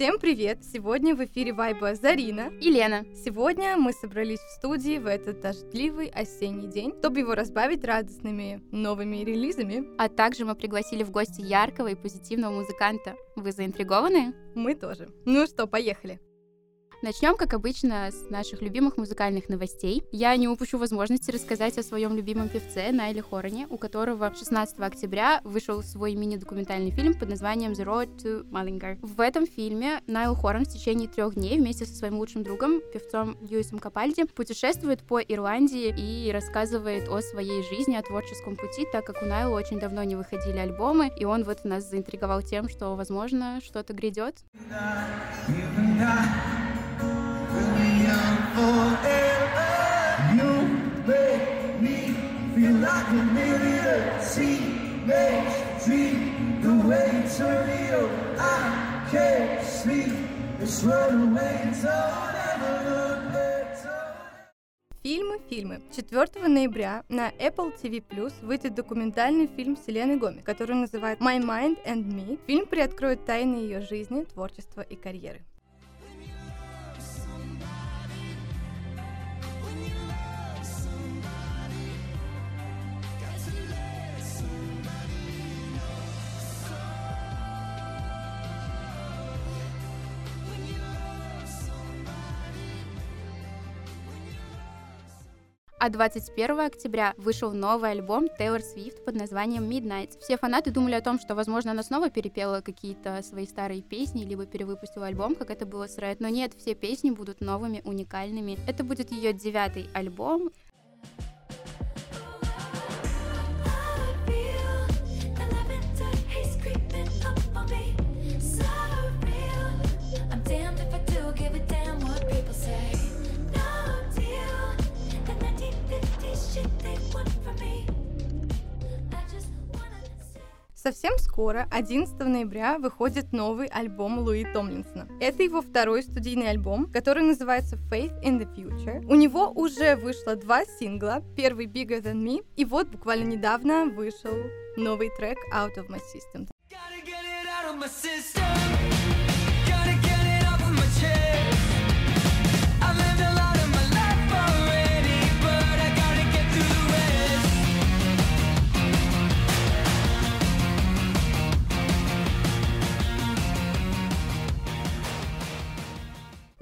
Всем привет! Сегодня в эфире Вайба Зарина и Лена. Сегодня мы собрались в студии в этот дождливый осенний день, чтобы его разбавить радостными новыми релизами. А также мы пригласили в гости яркого и позитивного музыканта. Вы заинтригованы? Мы тоже. Ну что, поехали! Начнем, как обычно, с наших любимых музыкальных новостей. Я не упущу возможности рассказать о своем любимом певце Найле Хороне, у которого 16 октября вышел свой мини-документальный фильм под названием The Road to Mullinger. В этом фильме Найл Хорон в течение трех дней вместе со своим лучшим другом, певцом Льюисом Капальди, путешествует по Ирландии и рассказывает о своей жизни, о творческом пути, так как у Найла очень давно не выходили альбомы, и он вот нас заинтриговал тем, что, возможно, что-то грядет. Фильмы, фильмы. 4 ноября на Apple TV Plus выйдет документальный фильм Селены Гоми, который называется My Mind and Me. Фильм приоткроет тайны ее жизни, творчества и карьеры. А 21 октября вышел новый альбом Тейлор Свифт под названием Midnight. Все фанаты думали о том, что, возможно, она снова перепела какие-то свои старые песни, либо перевыпустила альбом, как это было с Red. Но нет, все песни будут новыми, уникальными. Это будет ее девятый альбом. Совсем скоро, 11 ноября, выходит новый альбом Луи Томлинсона. Это его второй студийный альбом, который называется Faith in the Future. У него уже вышло два сингла, первый Bigger Than Me, и вот буквально недавно вышел новый трек Out of My System.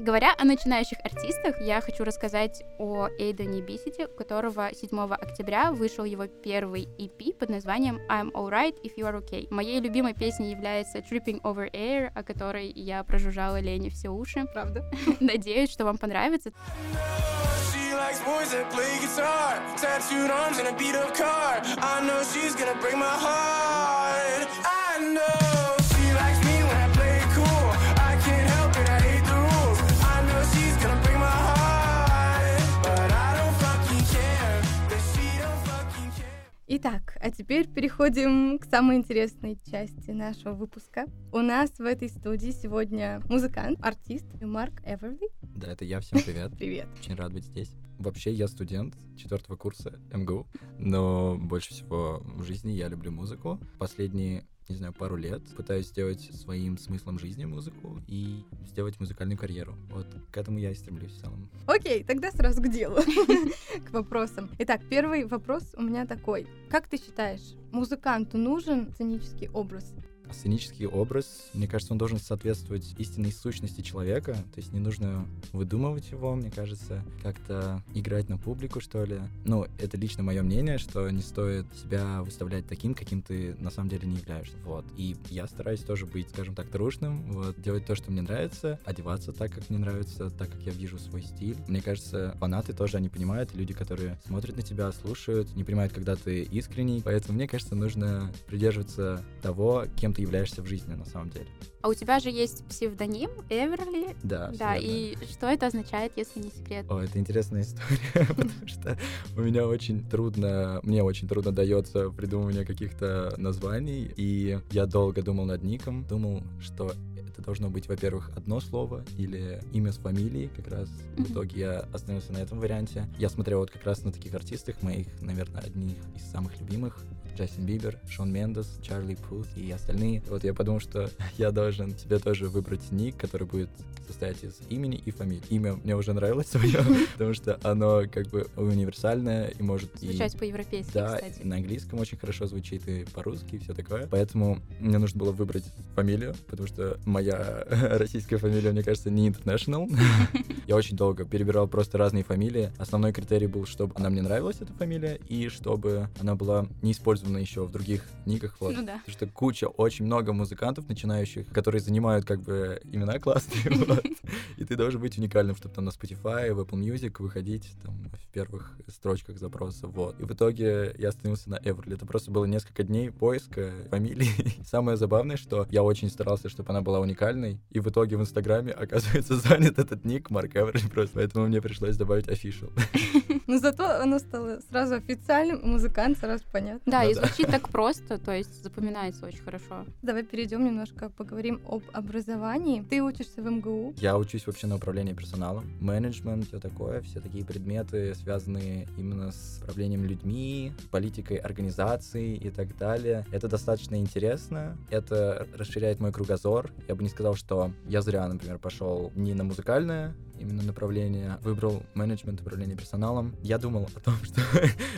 Говоря о начинающих артистах, я хочу рассказать о Эйдене Бисити, у которого 7 октября вышел его первый EP под названием I'm Alright If You Are Okay. Моей любимой песней является Tripping Over Air, о которой я прожужжала Лене все уши. Правда? Надеюсь, что вам понравится. likes boys that play guitar. Tattooed arms and a beat up car. I know she's gonna break my heart. I know. Итак, а теперь переходим к самой интересной части нашего выпуска. У нас в этой студии сегодня музыкант, артист Марк Эверли. Да, это я. Всем привет. Привет. Очень рад быть здесь. Вообще я студент четвертого курса МГУ, но больше всего в жизни я люблю музыку. Последние не знаю, пару лет пытаюсь сделать своим смыслом жизни музыку и сделать музыкальную карьеру. Вот к этому я и стремлюсь в целом. Окей, тогда сразу к делу, к вопросам. Итак, первый вопрос у меня такой. Как ты считаешь, музыканту нужен сценический образ? Сценический образ, мне кажется, он должен соответствовать истинной сущности человека, то есть не нужно выдумывать его, мне кажется, как-то играть на публику, что ли. Ну, это лично мое мнение, что не стоит себя выставлять таким, каким ты на самом деле не являешься, вот. И я стараюсь тоже быть, скажем так, трушным, вот, делать то, что мне нравится, одеваться так, как мне нравится, так, как я вижу свой стиль. Мне кажется, фанаты тоже, они понимают, люди, которые смотрят на тебя, слушают, не понимают, когда ты искренний, поэтому мне кажется, нужно придерживаться того, кем ты являешься в жизни на самом деле. А у тебя же есть псевдоним Эверли. Да. Да, и что это означает, если не секрет? О, это интересная история, потому что у меня очень трудно, мне очень трудно дается придумывание каких-то названий, и я долго думал над ником, думал, что это должно быть, во-первых, одно слово или имя с фамилией, как раз в итоге я остановился на этом варианте. Я смотрел вот как раз на таких артистах, моих, наверное, одних из самых любимых, Джастин Бибер, Шон Мендес, Чарли Пут и остальные. Вот я подумал, что я должен себе тоже выбрать ник, который будет состоять из имени и фамилии. Имя мне уже нравилось свое, потому что оно как бы универсальное и может... Звучать по-европейски, Да, кстати. на английском очень хорошо звучит и по-русски, и все такое. Поэтому мне нужно было выбрать фамилию, потому что моя российская фамилия, мне кажется, не international. Я очень долго перебирал просто разные фамилии. Основной критерий был, чтобы она мне нравилась, эта фамилия, и чтобы она была не использована еще в других никах. Вот. Ну да. Потому что куча, очень много музыкантов начинающих, которые занимают как бы имена классные, вот. И ты должен быть уникальным, чтобы там на Spotify, в Apple Music выходить там в первых строчках запроса, вот. И в итоге я остановился на Everly. Это просто было несколько дней поиска фамилии. Самое забавное, что я очень старался, чтобы она была уникальной, и в итоге в Инстаграме, оказывается, занят этот ник Марк Эверли просто, поэтому мне пришлось добавить official. Но зато оно стало сразу официальным, музыкант сразу понятно. Да, и Ну. Звучит так просто, то есть запоминается очень хорошо. Давай перейдем немножко, поговорим об образовании. Ты учишься в МГУ. Я учусь вообще на управление персоналом, менеджмент, все такое, все такие предметы, связанные именно с управлением людьми, политикой организации и так далее. Это достаточно интересно, это расширяет мой кругозор. Я бы не сказал, что я зря, например, пошел не на музыкальное именно направление, выбрал менеджмент управления персоналом. Я думал о том, что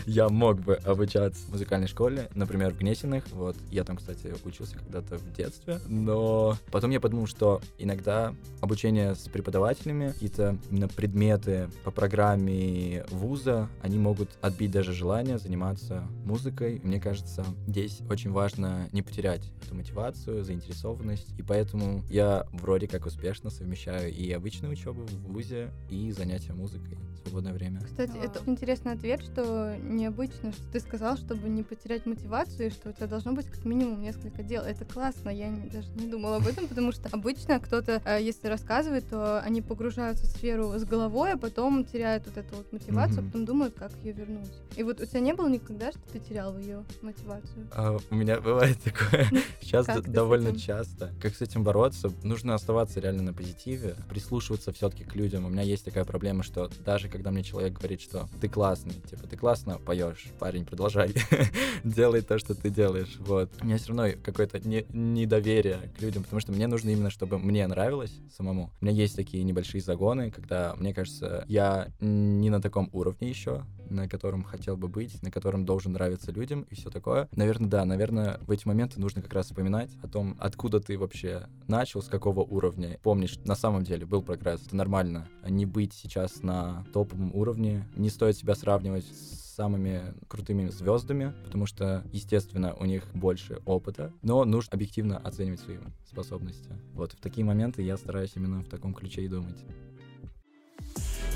я мог бы обучаться в музыкальной школе, например, в Гнесиных. Вот, я там, кстати, учился когда-то в детстве. Но потом я подумал, что иногда обучение с преподавателями, какие-то именно предметы по программе вуза, они могут отбить даже желание заниматься музыкой. Мне кажется, здесь очень важно не потерять эту мотивацию, заинтересованность. И поэтому я вроде как успешно совмещаю и обычную учебу в вузе, и занятия музыкой в свободное время. Кстати, Вау. это интересный ответ, что необычно, что ты сказал, чтобы не потерять мотивацию, и что у тебя должно быть как минимум несколько дел. Это классно, я не- даже не думала об этом, потому что обычно кто-то, э, если рассказывает, то они погружаются в сферу с головой, а потом теряют вот эту вот мотивацию, а Мгм. потом думают, как ее вернуть. И вот у тебя не было никогда, что ты терял ее мотивацию? А, у меня бывает такое сейчас Как д- ты с довольно часто. Как с этим бороться? Нужно оставаться реально на позитиве, прислушиваться все-таки к людям. У меня есть такая проблема, что даже когда мне человек говорит, что ты классный, типа ты классно поешь, парень, продолжай, делай то, что ты делаешь. Вот. У меня все равно какое-то не- недоверие к людям, потому что мне нужно именно, чтобы мне нравилось самому. У меня есть такие небольшие загоны, когда, мне кажется, я не на таком уровне еще, на котором хотел бы быть, на котором должен нравиться людям и все такое. Наверное, да, наверное, в эти моменты нужно как раз вспоминать о том, откуда ты вообще начал, с какого уровня. Помнишь, на самом деле был прогресс, это нормально. Не быть сейчас на топовом уровне, не стоит себя сравнивать с самыми крутыми звездами, потому что, естественно, у них больше опыта, но нужно объективно оценивать свои способности. Вот в такие моменты я стараюсь именно в таком ключе и думать.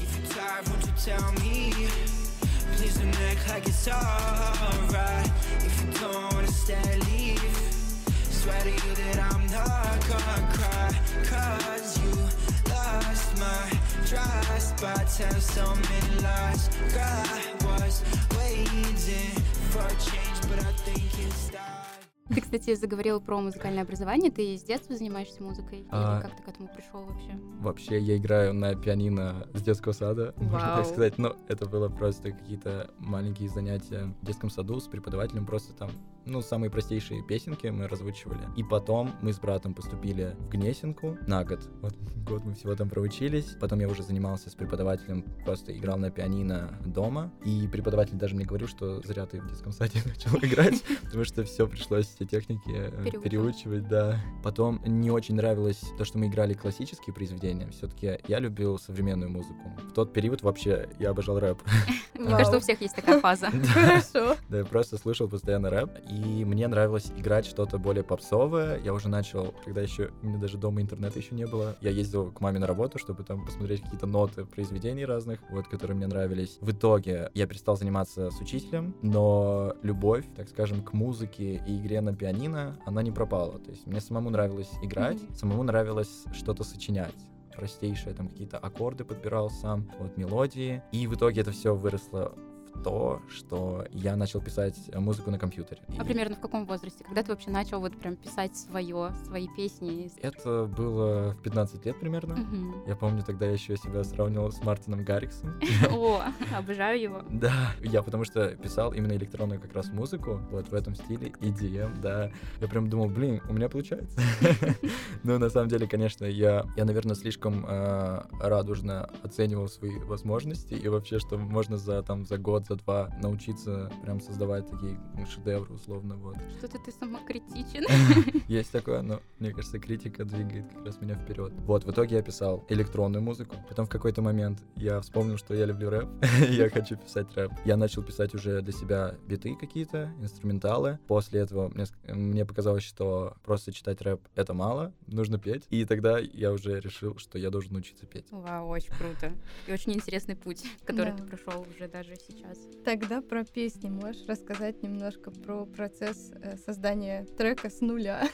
If you tell me? Please don't act like it's alright. If you don't wanna stay, leave. Swear to you that I'm not gonna cry. Cause you lost my trust by telling so many lies. I was waiting for change, but I think it's time. Ты, кстати, заговорил про музыкальное образование. Ты с детства занимаешься музыкой? А. Или как ты к этому пришел вообще? Вообще, я играю на пианино с детского сада, можно так Вау. сказать. Но это было просто какие-то маленькие занятия в детском саду с преподавателем. Просто там, ну, самые простейшие песенки мы разучивали. И потом мы с братом поступили в Гнесинку на год. Вот год мы всего там проучились. Потом я уже занимался с преподавателем, просто играл на пианино дома. И преподаватель даже мне говорил, что зря ты в детском саде начал играть, потому что все пришлось все техники э, Переучивать. переучивать, да. Потом не очень нравилось то, что мы играли классические произведения. Все-таки я любил современную музыку. В тот период вообще я обожал рэп. Мне кажется, у всех есть такая фаза. Хорошо. Да, я просто слушал постоянно рэп, и мне нравилось играть что-то более попсовое. Я уже начал, когда еще у меня даже дома интернета еще не было, я ездил к маме на работу, чтобы там посмотреть какие-то ноты произведений разных, вот, которые мне нравились. В итоге я перестал заниматься с учителем, но любовь, так скажем, к музыке и игре на пианино, она не пропала. То есть мне самому нравилось играть, Мгм. самому нравилось что-то сочинять простейшие, там какие-то аккорды подбирал сам, вот мелодии. И в итоге это все выросло то, что я начал писать э, музыку на компьютере. А И примерно в каком возрасте? Когда ты вообще начал вот прям писать свое, свои песни? Это было в 15 лет примерно. Мгм. Я помню, тогда я еще себя сравнивал с Мартином Гарриксом. О, обожаю его. Да, я потому что писал именно электронную как раз музыку, вот в этом стиле, EDM, да. Я прям думал, блин, у меня получается. Но на самом деле, конечно, я, я наверное, слишком э, радужно оценивал свои возможности и вообще, что можно за, там, за год, за два научиться прям создавать такие шедевры, условно, вот. Что-то ты самокритичен. Есть такое, но мне кажется, критика двигает как раз меня вперед. Вот, в итоге я писал электронную музыку. Потом в какой-то момент я вспомнил, что я люблю рэп, я хочу писать рэп. Я начал писать уже для себя биты какие-то, инструменталы. После этого мне, мне показалось, что просто читать рэп — это мало, нужно петь. И тогда я уже решил, что я должен учиться петь. Вау, очень круто. И очень интересный путь, который Да. ты прошел уже даже сейчас. Тогда про песни можешь рассказать немножко про процесс э, создания трека с нуля?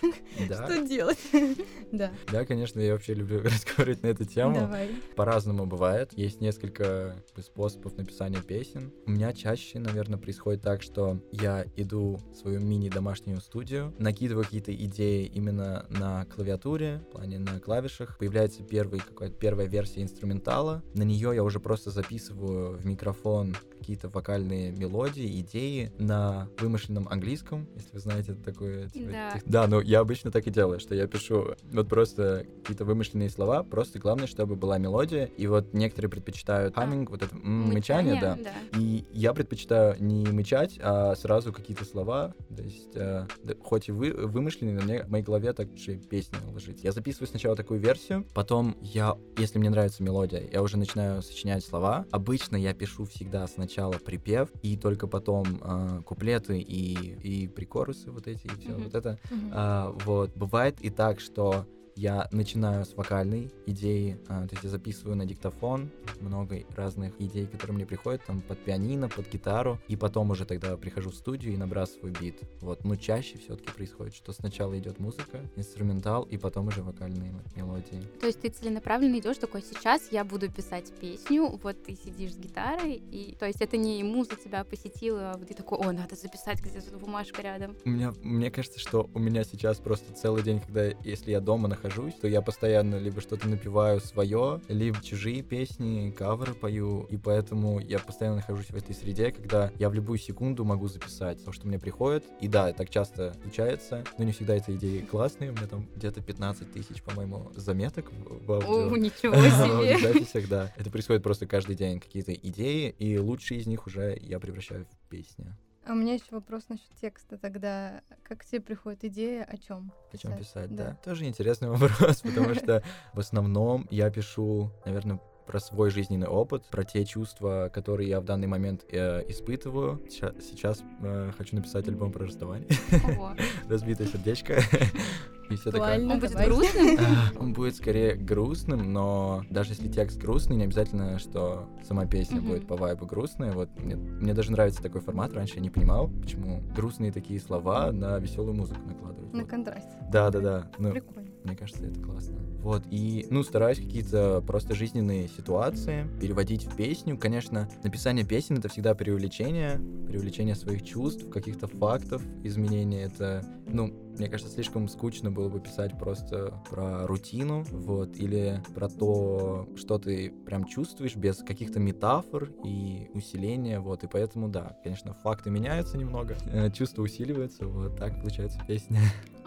Да, Что делать? Да, да, конечно, я вообще люблю разговаривать на эту тему. давай. По-разному бывает. Есть несколько способов написания песен. У меня чаще, наверное, происходит так, что я иду в свою мини-домашнюю студию, накидываю какие-то идеи именно на клавиатуре, в плане на клавишах. Появляется первый, какая-то первая версия инструментала. На нее я уже просто записываю в микрофон какие-то вокальные мелодии, идеи на вымышленном английском, если вы знаете такое. типа, Да. тех- Да, ну я обычно так и делаю, что я пишу вот просто какие-то вымышленные слова, просто главное, чтобы была мелодия. И вот некоторые предпочитают хамминг, вот это м, мычание, да. И я предпочитаю не мычать, а сразу какие-то слова, то есть, э, да, хоть и вы, вымышленные, но мне в моей голове так же песня ложится. Я записываю сначала такую версию, потом я, если мне нравится мелодия, я уже начинаю сочинять слова. Обычно я пишу всегда сначала припев, и только потом э, куплеты и, и прикорусы вот эти, и все Мгм. вот это. Мгм. А, вот. Бывает и так, что я начинаю с вокальной идеи, а, то есть я записываю на диктофон много разных идей, которые мне приходят там под пианино, под гитару, и потом уже тогда прихожу в студию и набрасываю бит. Вот, но чаще все-таки происходит, что сначала идет музыка, инструментал, и потом уже вокальные мелодии. То есть ты целенаправленно идешь такой, сейчас я буду писать песню, вот ты сидишь с гитарой, и то есть это не муза тебя посетила, а вот ты такой, о, надо записать где-то бумажка рядом. У меня, мне кажется, что у меня сейчас просто целый день, когда, если я дома нахожусь, то я постоянно либо что-то напеваю свое, либо чужие песни, каверы пою, и поэтому я постоянно нахожусь в этой среде, когда я в любую секунду могу записать то, что мне приходит. И да, так часто случается, но не всегда эти идеи классные. У меня там где-то 15 тысяч, по-моему, заметок в, в аудио. О, ничего В себе. записях, да. Это происходит просто каждый день. Какие-то идеи, и лучшие из них уже я превращаю в песни. А у меня еще вопрос насчет текста тогда. Как тебе приходит идея о чем? О чем писать, да. Тоже интересный вопрос, потому что в основном я пишу, наверное, про свой жизненный опыт, про те чувства, которые я в данный момент э, испытываю. Ща- Сейчас э, хочу написать альбом про расставание, Ого. разбитое сердечко. И все такое. Он будет давай. грустным? Он будет скорее грустным, но даже если текст грустный, не обязательно, что сама песня будет по вайбу грустная. Вот мне, мне даже нравится такой формат. Раньше я не понимал, почему грустные такие слова на веселую музыку накладывать. На Вот. контрасте. Да, да, да. Ну, Прикольно. Мне кажется, это классно. Вот, и, ну, стараюсь какие-то просто жизненные ситуации переводить в песню. Конечно, написание песен — это всегда преувеличение, преувеличение своих чувств, каких-то фактов, изменения. Это, ну, мне кажется, слишком скучно было бы писать просто про рутину, вот, или про то, что ты прям чувствуешь без каких-то метафор и усиления, вот, и поэтому, да, конечно, факты меняются немного, э, чувства усиливаются, вот так получается песня.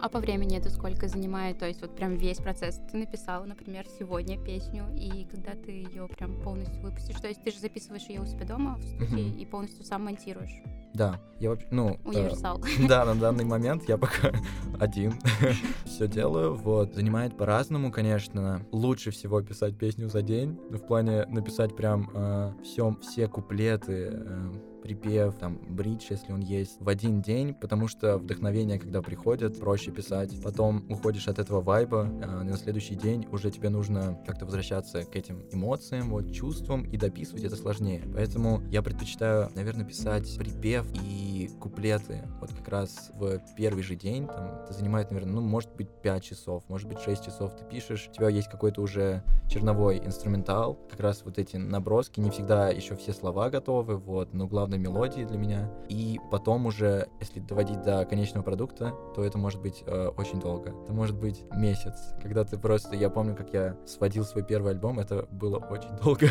А по времени это сколько занимает? То есть вот прям весь процесс ты написал, например, сегодня песню, и когда ты ее прям полностью выпустишь, то есть ты же записываешь ее у себя дома в студии Мгм. и полностью сам монтируешь. Да, я вообще, ну... э, Универсал. Да, на данный момент я пока один все делаю. Вот. Занимает по-разному, конечно. Лучше всего писать песню за день. В плане написать прям э, всё- все куплеты, э, припев, там, бридж, если он есть, в один день, потому что вдохновение, когда приходит, проще писать. Потом уходишь от этого вайба, э, на следующий день уже тебе нужно как-то возвращаться к этим эмоциям, вот, чувствам, и дописывать это сложнее. Поэтому я предпочитаю, наверное, писать припев и куплеты вот как раз в первый же день. Там, это занимает, наверное, ну, может быть, 5 часов, может быть, 6 часов ты пишешь. У тебя есть какой-то уже черновой инструментал, как раз вот эти наброски, не всегда еще все слова готовы, вот, но главное сложной мелодии для меня. И потом уже, если доводить до конечного продукта, то это может быть э, очень долго. Это может быть месяц. Когда ты просто... Я помню, как я сводил свой первый альбом, это было очень долго.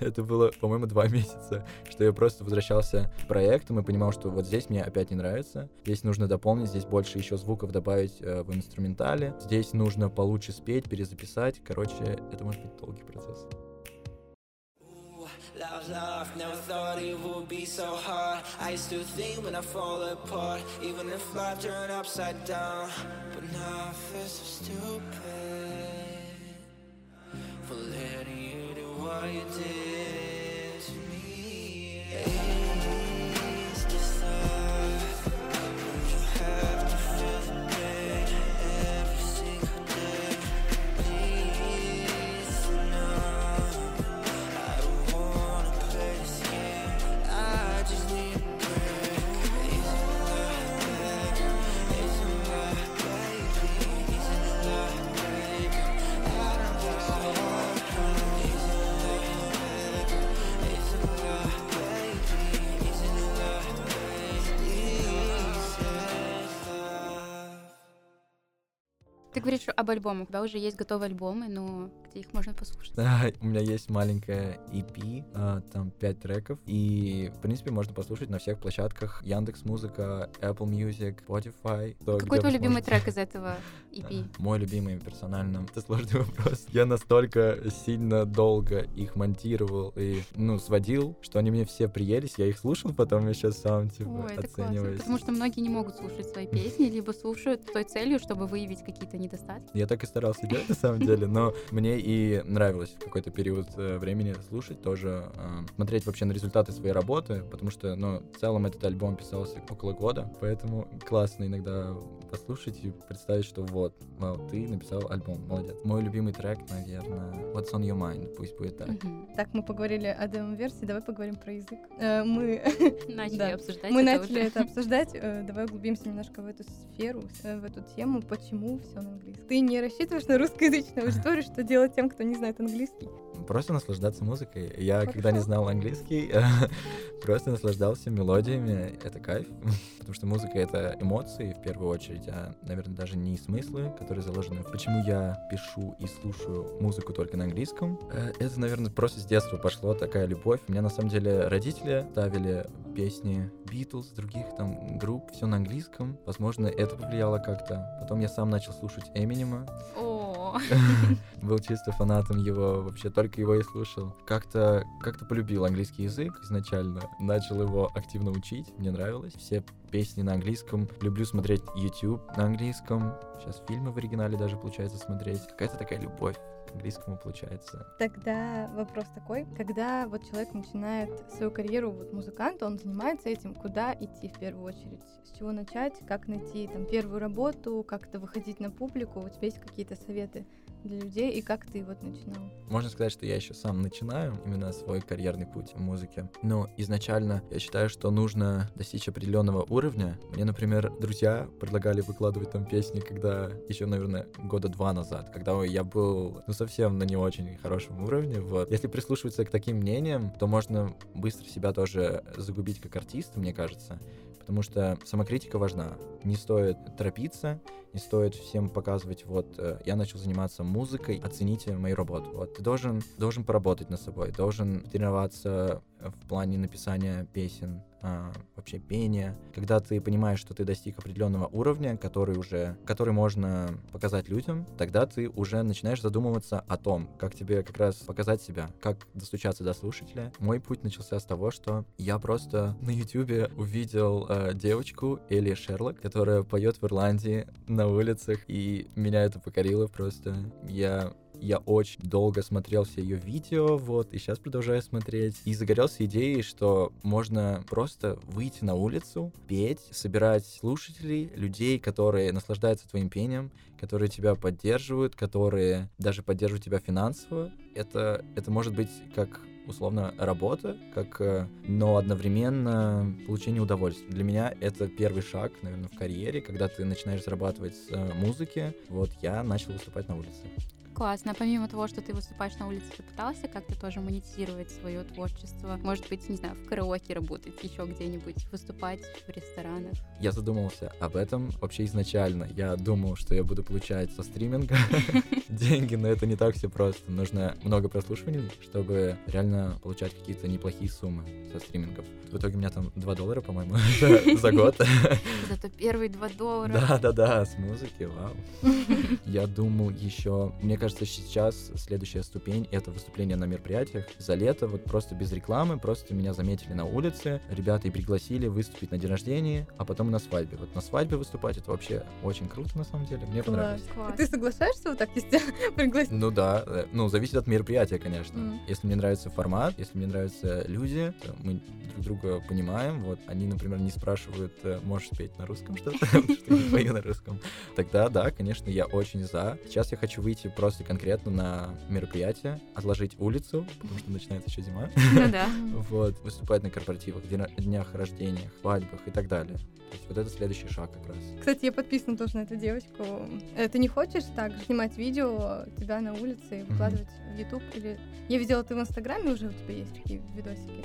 это было, по-моему, два месяца, что я просто возвращался к проектам и понимал, что вот здесь мне опять не нравится, здесь нужно дополнить, здесь больше еще звуков добавить э, в инструментале, здесь нужно получше спеть, перезаписать. Короче, это может быть долгий процесс. Love, love, never thought it would be so hard. I used to think when I fall apart, even if life turned upside down. But now I feel so stupid for letting you do what you did to me. Говоришь об альбомах. Тебя уже есть готовые альбомы, но где их можно послушать? Да, у меня есть маленькая EP, а, там пять треков, и, в принципе, можно послушать на всех площадках Яндекс Музыка, Apple Music, Spotify. Какой твой любимый трек из этого EP? Мой любимый персонально. Это сложный вопрос. Я настолько сильно долго их монтировал и, ну, сводил, что они мне все приелись. Я их слушал, потом я сейчас сам, типа, оцениваюсь. Потому что многие не могут слушать свои песни, либо слушают с той целью, чтобы выявить какие-то недостатки. Я так и старался делать, на самом деле, но мне и нравилось в какой-то период э, времени слушать тоже, э, смотреть вообще на результаты своей работы, потому что, ну, в целом этот альбом писался около года, поэтому классно иногда послушать и представить, что вот, вау, ты написал альбом, молодец. Мой любимый трек, наверное, What's on Your Mind, пусть будет так. Mm-hmm. Так, мы поговорили о демо-версии, давай поговорим про язык. Э, мы начали да, обсуждать Мы это начали уже. это обсуждать, э, давай углубимся немножко в эту сферу, в эту тему, почему все на английском. Ты не рассчитываешь на русскоязычную аудиторию, что делать тем, кто не знает английский? Просто наслаждаться музыкой. Я, Хорошо. когда не знал английский, просто наслаждался мелодиями. Это кайф, потому что музыка — это эмоции в первую очередь, а, наверное, даже не смыслы, которые заложены. Почему я пишу и слушаю музыку только на английском? Э, это, наверное, просто с детства пошло такая любовь. У меня, на самом деле, родители ставили песни Beatles, других там групп, все на английском. Возможно, это повлияло как-то. Потом я сам начал слушать Эминема. Был чисто фанатом его, вообще только его и слушал. Как-то как полюбил английский язык изначально. Начал его активно учить, мне нравилось. Все песни на английском. Люблю смотреть YouTube на английском. Сейчас фильмы в оригинале даже получается смотреть. Какая-то такая любовь английскому получается. Тогда вопрос такой, когда вот человек начинает свою карьеру вот музыканта, он занимается этим, куда идти в первую очередь? С чего начать? Как найти там первую работу? Как-то выходить на публику? У тебя есть какие-то советы? Для людей и как ты вот начинал? Можно сказать, что я еще сам начинаю именно свой карьерный путь в музыке. Но изначально я считаю, что нужно достичь определенного уровня. Мне, например, друзья предлагали выкладывать там песни, когда еще, наверное, года два назад, когда я был, ну, совсем на не очень хорошем уровне. Вот. Если прислушиваться к таким мнениям, то можно быстро себя тоже загубить как артиста, мне кажется потому что самокритика важна. Не стоит торопиться, не стоит всем показывать, вот, э, я начал заниматься музыкой, оцените мою работу. Вот, ты должен, должен поработать над собой, должен тренироваться в плане написания песен, а, вообще пения, когда ты понимаешь, что ты достиг определенного уровня, который уже, который можно показать людям, тогда ты уже начинаешь задумываться о том, как тебе как раз показать себя, как достучаться до слушателя. Мой путь начался с того, что я просто на YouTube увидел э, девочку Элли Шерлок, которая поет в Ирландии на улицах, и меня это покорило просто. Я я очень долго смотрел все ее видео, вот, и сейчас продолжаю смотреть. И загорелся идеей, что можно просто выйти на улицу, петь, собирать слушателей, людей, которые наслаждаются твоим пением, которые тебя поддерживают, которые даже поддерживают тебя финансово. Это, это может быть как условно работа, как, э, но одновременно получение удовольствия. Для меня это первый шаг, наверное, в карьере, когда ты начинаешь зарабатывать с э, музыки. Вот я начал выступать на улице. Классно. Помимо того, что ты выступаешь на улице, ты пытался как-то тоже монетизировать свое творчество? Может быть, не знаю, в караоке работать, еще где-нибудь, выступать в ресторанах? Я задумался об этом вообще изначально. Я думал, что я буду получать со стриминга деньги, но это не так все просто. Нужно много прослушиваний, чтобы реально получать какие-то неплохие суммы со стримингов. В итоге у меня там 2 доллара, по-моему, за год. Зато первые 2 доллара. Да-да-да, с музыки, вау. Я думал еще, мне кажется, сейчас следующая ступень — это выступление на мероприятиях. За лето вот просто без рекламы, просто меня заметили на улице, ребята и пригласили выступить на день рождения, а потом на свадьбе. Вот на свадьбе выступать — это вообще очень круто, на самом деле. Мне Класс. понравилось. Класс. Ты соглашаешься вот так если пригласить? Ну да, э, ну зависит от мероприятия, конечно. Мгм. Если мне нравится формат, если мне нравятся люди, мы друг друга понимаем. Вот они, например, не спрашивают, э, можешь спеть на русском что-то, что не пою на русском. Тогда да, конечно, я очень за. Сейчас я хочу выйти просто конкретно на мероприятие, отложить улицу, потому что начинается еще зима. Ну да. Вот, выступать на корпоративах, дня- днях рождениях, свадьбах и так далее. То есть вот это следующий шаг как раз. Кстати, я подписана тоже на эту девочку. Э, Ты не хочешь так снимать видео тебя на улице и выкладывать в YouTube? Или я видела, ты в Инстаграме уже у тебя есть такие видосики.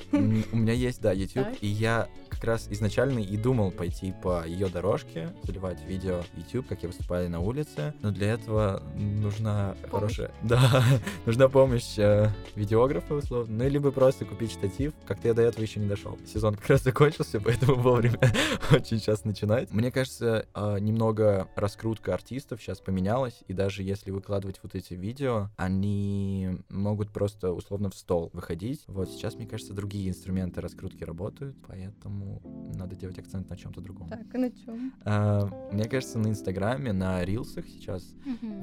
У меня есть, да, YouTube, и я как раз изначально и думал пойти по ее дорожке, заливать видео в YouTube, как я выступаю на улице, но для этого нужна хорошая, да, нужна помощь э, видеографа, условно, ну, либо просто купить штатив, как-то я до этого еще не дошел. Сезон как раз закончился, поэтому вовремя очень сейчас начинать. Мне кажется, э, немного раскрутка артистов сейчас поменялась, и даже если выкладывать вот эти видео, они могут просто условно в стол выходить. Вот сейчас, мне кажется, другие инструменты раскрутки работают, поэтому надо делать акцент на чем-то другом. Так, и на чем? А, мне кажется, на Инстаграме, на рилсах сейчас.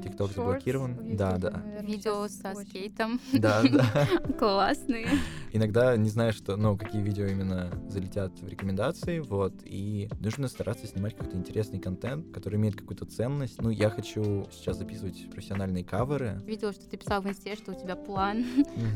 ТикТок заблокирован. Да, да. Видео со скейтом. Да, да. Классные. Иногда не знаешь, что, ну, какие видео именно залетят в рекомендации, вот, и нужно стараться снимать какой-то интересный контент, который имеет какую-то ценность. Ну, я хочу сейчас записывать профессиональные каверы. Видела, что ты писал в инсте, что у тебя план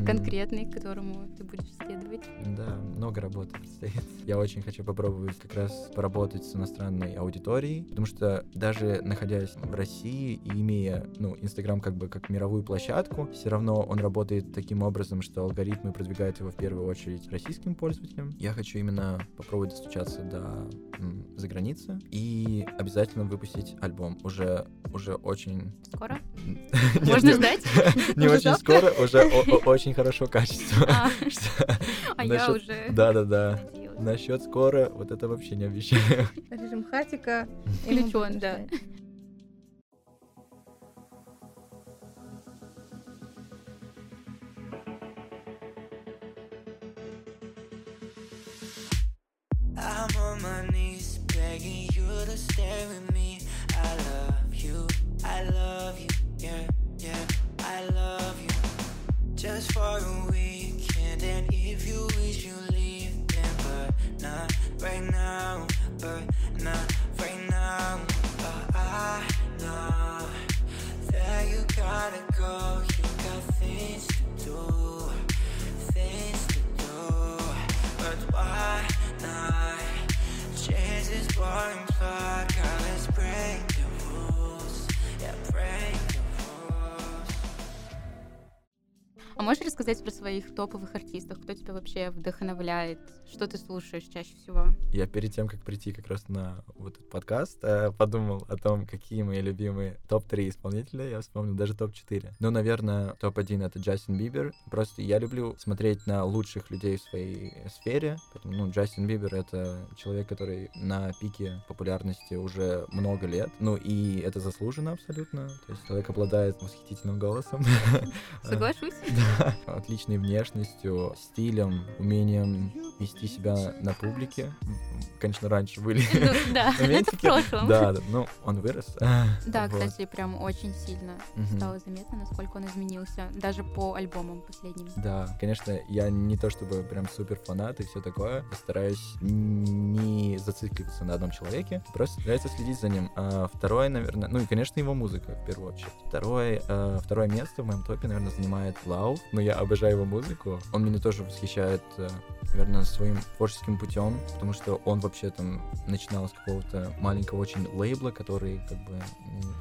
конкретный, которому ты будешь следовать. Да, много работы предстоит. Я очень хочу попробовать как раз поработать с иностранной аудиторией, потому что даже находясь в России и имея, ну, Инстаграм как бы как мировую площадку, все равно он работает таким образом, что алгоритмы продвигают его в первую очередь российским пользователям. Я хочу именно попробовать достучаться до за границы и обязательно выпустить альбом. Уже, уже очень... Скоро? Нет, Можно ждать? Не Уже очень завтра? скоро, уже очень хорошо качество. А, а я уже Да-да-да. Надеялась. Насчет скоро, вот это вообще не обещаю. Режим хатика будешь да. I'm on my knees begging you to stay with me. I love you, I love you, yeah, nah. Можешь рассказать про своих топовых артистов? Кто тебя вообще вдохновляет? Что ты слушаешь чаще всего? Я перед тем, как прийти как раз на вот этот подкаст, э, подумал о том, какие мои любимые топ-3 исполнителя. Я вспомнил даже топ-4. Ну, наверное, топ-1 — это Джастин Бибер. Просто я люблю смотреть на лучших людей в своей сфере. Ну, Джастин Бибер — это человек, который на пике популярности уже много лет. Ну, и это заслуженно абсолютно. То есть человек обладает восхитительным голосом. Соглашусь. Отличной внешностью, стилем, умением вести себя на публике. Конечно, раньше были Ну, Да, это в прошлом. Да, да, ну, он вырос. Да, кстати, прям очень сильно стало заметно, насколько он изменился, даже по альбомам последним. Да, конечно, я не то чтобы прям супер фанат и все такое. Я стараюсь не зацикливаться на одном человеке. Просто нравится следить за ним. А второе, наверное, ну и, конечно, его музыка в первую очередь. Второе, э, второе место в моем топе, наверное, занимает Лау. Но я обожаю его музыку. Он меня тоже восхищает, э, наверное, своим творческим путем, потому что он вообще там начинал с какого-то маленького очень лейбла, который как бы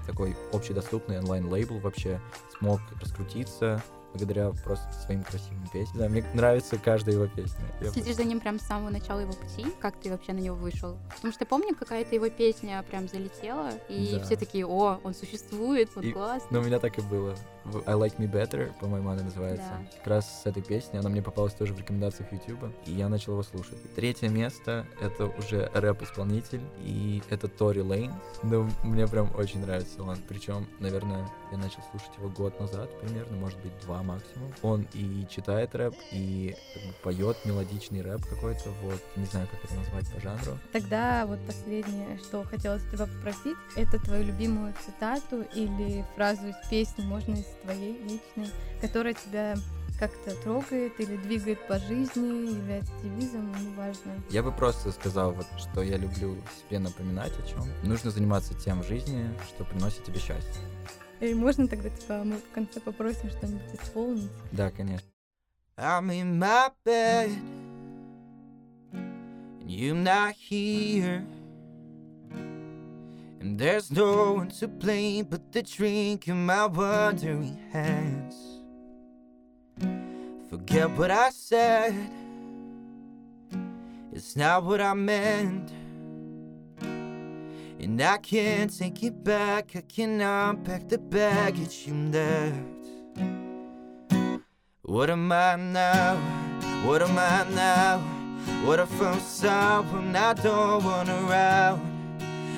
такой общедоступный онлайн-лейбл вообще смог раскрутиться благодаря просто своим красивым песням. Да, мне нравится каждая его песня. Я Следишь за ним прям с самого начала его пути? Как ты вообще на него вышел? Потому что помню, какая-то его песня прям залетела, и Да. все такие, о, он существует, он И- классный. Ну, у меня так и было. I Like Me Better, по-моему, она называется. Да. Как раз с этой песни, она мне попалась тоже в рекомендациях YouTube, и я начал его слушать. Третье место — это уже рэп-исполнитель, и это Тори Лейн. Ну, мне прям очень нравится он. Причем, наверное, я начал слушать его год назад примерно, может быть, два максимум. Он и читает рэп, и как бы поет мелодичный рэп какой-то, вот. Не знаю, как это назвать по жанру. Тогда вот последнее, что хотелось тебя попросить, это твою любимую цитату или фразу из песни, можно из твоей личной, которая тебя как-то трогает или двигает по жизни, является девизом, неважно. Я бы просто сказал, вот, что я люблю себе напоминать о чем. Нужно заниматься тем в жизни, что приносит тебе счастье. И можно тогда типа мы в конце попросим что-нибудь исполнить? Да, конечно. I'm in my bed, and you're not here. And there's no one to blame but the drink in my wandering hands. Forget what I said, it's not what I meant. And I can't take it back, I cannot pack the baggage you left. What am I now? What am I now? What if I'm someone I don't want around?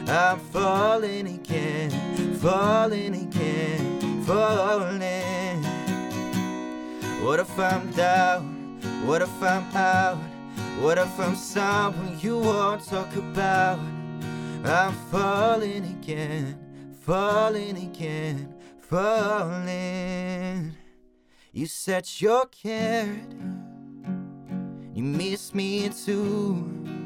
I'm falling again, falling again, falling. What if I'm down? What if I'm out? What if I'm someone you won't talk about? I'm falling again, falling again, falling. You said you're cared, you miss me too.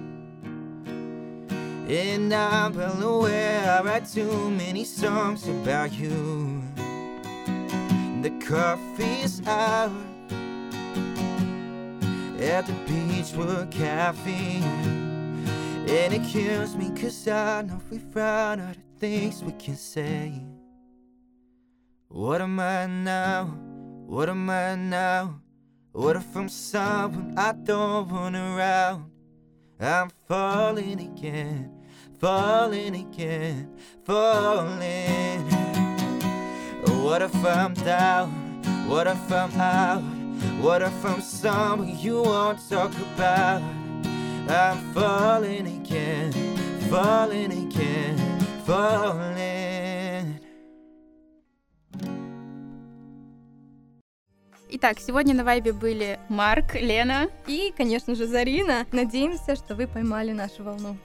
And I'm well aware I write too many songs about you. The coffee's out at the beach with caffeine. And it kills me cause I know we've run out of things we can say. What am I now? What am I now? What if I'm someone I don't want around? I'm falling again, falling again, falling. What if I'm down? What if I'm out? What if I'm someone you won't talk about? I'm falling again, falling again, falling. Итак, сегодня на вайбе были Марк, Лена. И, конечно же, Зарина. Надеемся, что вы поймали нашу волну.